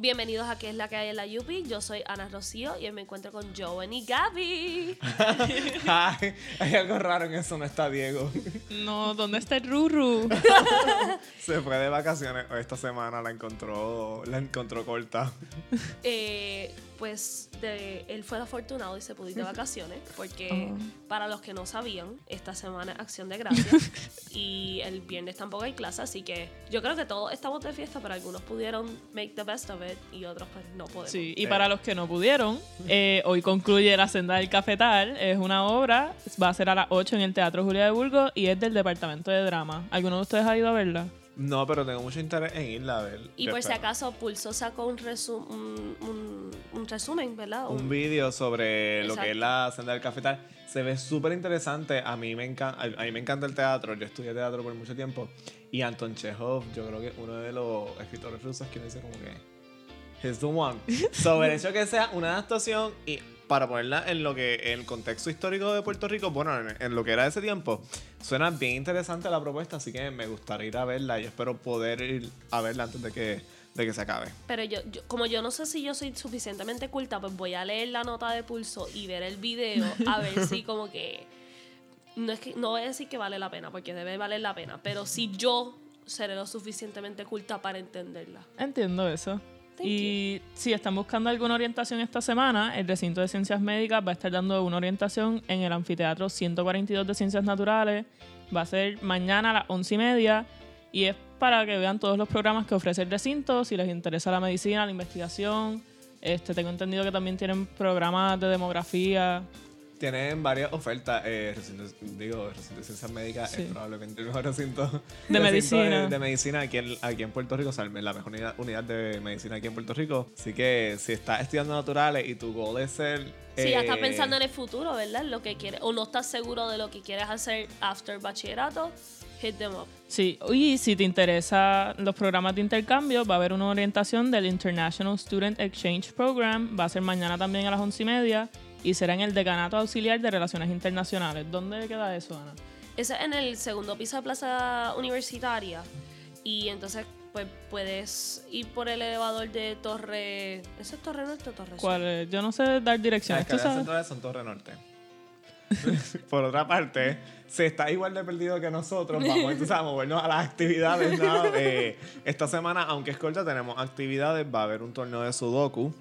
Bienvenidos a ¿Qué es la que hay en la Yupi? Yo soy Ana Rocío y me encuentro con Joven y Gaby. Ay, hay algo raro en eso, no está Diego. No, ¿dónde está el Ruru? Se fue de vacaciones esta semana, la encontró, la encontró corta. Eh, pues de, él fue afortunado y se pudo ir de vacaciones porque Oh. para los que no sabían, esta semana es Acción de Gracias y el viernes tampoco hay clase, así que yo creo que todos estamos de fiesta, pero algunos pudieron make the best of it y otros pues no podemos. Sí, y para los que no pudieron, eh, hoy concluye La Senda del Cafetal. Es una obra, va a ser a las 8 en el Teatro Julia de Burgos y es del Departamento de Drama. ¿Alguno de ustedes ha ido a verla? No, pero tengo mucho interés en irla a ver. Y por si acaso Pulso sacó un, resu- un, un- un resumen, ¿verdad? Un vídeo sobre lo Exacto. que es la senda del cafetal. Se ve súper interesante. A mí, me encanta, a mí me encanta el teatro. Yo estudié teatro por mucho tiempo. Y Anton Chekhov, yo creo que es uno de los escritores rusos que uno dice como que... He's the one. Sobre el hecho que sea una adaptación y para ponerla en lo que en el contexto histórico de Puerto Rico, bueno, en, en lo que era ese tiempo, suena bien interesante la propuesta, así que me gustaría ir a verla y espero poder ir a verla antes de que, de que se acabe. Pero yo, yo- como yo no sé si yo soy suficientemente culta, pues voy a leer la nota de pulso y ver el video a ver si como que no es que no voy a decir que vale la pena porque debe valer la pena, pero si yo seré lo suficientemente culta para entenderla. Entiendo eso. Thank y si están buscando alguna orientación esta semana, el recinto de ciencias médicas va a estar dando una orientación en el anfiteatro 142 de ciencias naturales. Va a ser mañana a las 11 y media y es para que vean todos los programas que ofrece el recinto, si les interesa la medicina, la investigación. Este, tengo entendido que también tienen programas de demografía. Tienen varias ofertas. Eh, recinto, digo, recinto de ciencias médicas Sí. es probablemente el mejor recinto De recinto medicina. De, de medicina aquí en, aquí en Puerto Rico. O sea, la mejor unidad, unidad de medicina aquí en Puerto Rico. Así que si estás estudiando naturales y tu goal es ser. Si ya estás eh, pensando en el futuro, ¿verdad? Lo que quieres o no estás seguro de lo que quieres hacer after bachillerato, hit them up. Sí, y si te interesan los programas de intercambio, va a haber una orientación del International Student Exchange Program. Va a ser mañana también a las once y media y será en el Decanato Auxiliar de Relaciones Internacionales. ¿Dónde queda eso, Ana? Ese es en el segundo piso de Plaza Universitaria. Y entonces, pues puedes ir por el elevador de Torre. ¿Eso es Torre Norte o Torre Sur? ¿Cuál es? Yo no sé dar Las direcciones. ¿Tú escaleras centrales son Torre Norte. Por otra parte, si estás igual de perdido que nosotros, vamos entonces a movernos a las actividades. ¿no? Eh, esta semana, aunque es corta, tenemos actividades. Va a haber un torneo de Sudoku.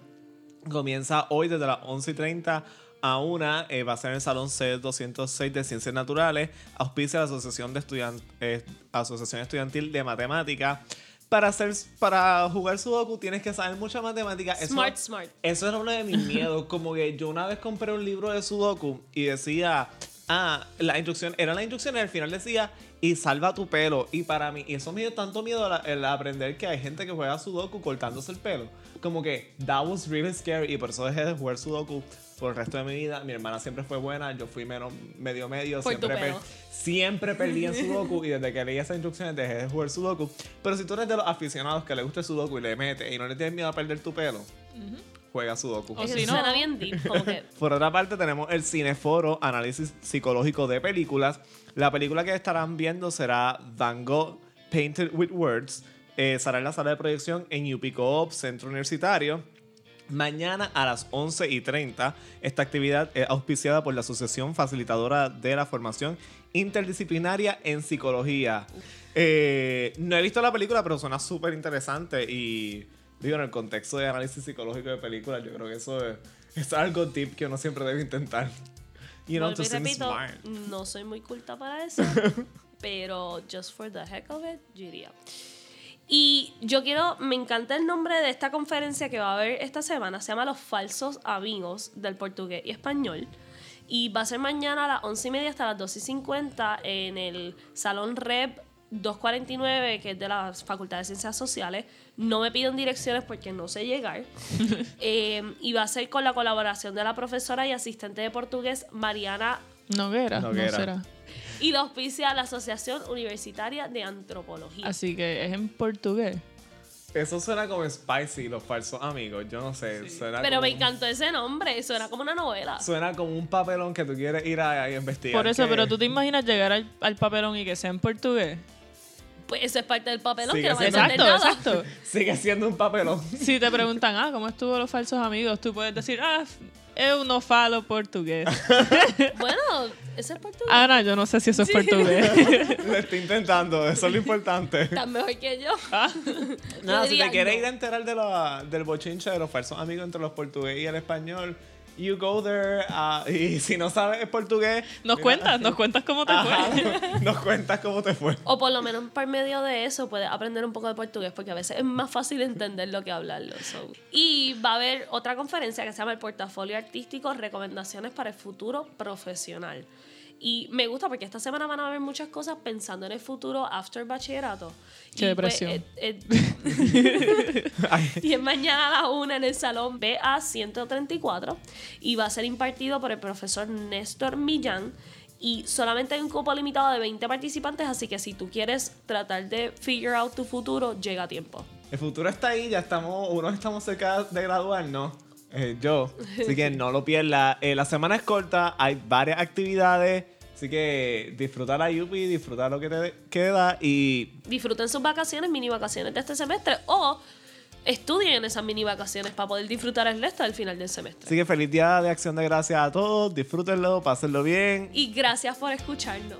Comienza hoy desde las 11 y 30 a 1. eh, va a ser en el Salón C206 de Ciencias Naturales. Auspicia la Asociación, de Estudian- eh, Asociación Estudiantil de Matemática. Para, hacer, para jugar Sudoku tienes que saber mucha matemática. Eso- Smart, smart. eso era uno de mis miedos. Como que yo una vez compré un libro de Sudoku y decía, ah, la instrucción, era la instrucción y al final decía, y salva tu pelo. Y para mí, y eso me dio tanto miedo la- el aprender que hay gente que juega Sudoku cortándose el pelo. Como que, that was really scary. Y por eso dejé de jugar Sudoku por el resto de mi vida. Mi hermana siempre fue buena, yo fui menos, medio medio. Por siempre, per- siempre perdí en Sudoku y desde que leí esas instrucciones dejé de jugar Sudoku. Pero si tú eres de los aficionados que le gusta el Sudoku y le mete y no le tienes miedo a perder tu pelo, juega Sudoku. O si no- suena bien deep, como que Por otra parte, tenemos el Cineforo, análisis psicológico de películas. La película que estarán viendo será Van Gogh Painted with Words. Eh, será en la sala de proyección en UP Co-op, Centro Universitario. Mañana a las 11 y 30, esta actividad es auspiciada por la Asociación Facilitadora de la Formación Interdisciplinaria en Psicología. Eh, no he visto la película, pero suena súper interesante y digo, en el contexto de análisis psicológico de películas, yo creo que eso es, es algo tip que uno siempre debe intentar. You know, to seem repito, smart. no soy muy culta para eso, pero just for the heck of it, yo iría. Y yo quiero, me encanta el nombre de esta conferencia que va a haber esta semana, se llama Los Falsos Amigos del Portugués y Español. Y va a ser mañana a las 11 y media hasta las 12 y 50 en el Salón Rep 249, que es de la Facultad de Ciencias Sociales. No me piden direcciones porque no sé llegar. Eh, y va a ser con la colaboración de la profesora y asistente de portugués Mariana Noguera, Noguera. no será. y la auspicia la Asociación Universitaria de Antropología. Así que es en portugués. Eso suena como spicy, los falsos amigos. Yo no sé. Suena Pero como me un- encantó ese nombre, suena como una novela. Suena como un papelón que tú quieres ir a, a investigar. Por eso, que- pero tú te imaginas llegar al, al papelón y que sea en portugués. Pues eso es parte del papelón, Sigue que no va a entender Exacto, nada. exacto. Sigue siendo un papelón. Si te preguntan, ah, ¿cómo estuvo los falsos amigos? Tú puedes decir, ah, eu no falo portugués. Bueno, ese es portugués. Ana, yo no sé si eso es portugués. Lo estoy intentando, eso es lo importante. Tan mejor que yo. Ah, Nada, si diría te quieres no. ir a enterar de la- del bochinche de los falsos amigos entre los portugueses y el español, you go there. ah, y si no sabes portugués, nos mira, cuentas, nos cuentas cómo te ajá, fue. nos cuentas cómo te fue. O por lo menos por medio de eso puedes aprender un poco de portugués, porque a veces es más fácil entenderlo que hablarlo. so. Y va a haber otra conferencia que se llama el Portafolio Artístico, Recomendaciones para el Futuro Profesional. Y me gusta porque esta semana van a haber muchas cosas pensando en el futuro after bachillerato. Qué Y, pues, depresión. eh, eh, y es mañana a la una en el salón BA 134 y va a ser impartido por el profesor Néstor Millán. Y solamente hay un cupo limitado de 20 participantes, así que si tú quieres tratar de figure out tu futuro, llega a tiempo. el futuro está ahí, ya estamos, unos estamos cerca de graduarnos. Eh, yo, así que no lo pierdas. Eh, la semana es corta, hay varias actividades, así que disfruta la Yupi, disfruta lo que te queda y Disfruten sus vacaciones, mini vacaciones de este semestre, o estudien esas mini vacaciones para poder disfrutar el resto del final del semestre. Así que feliz día de acción de gracias a todos, disfrútenlo, pásenlo bien. Y gracias por escucharnos.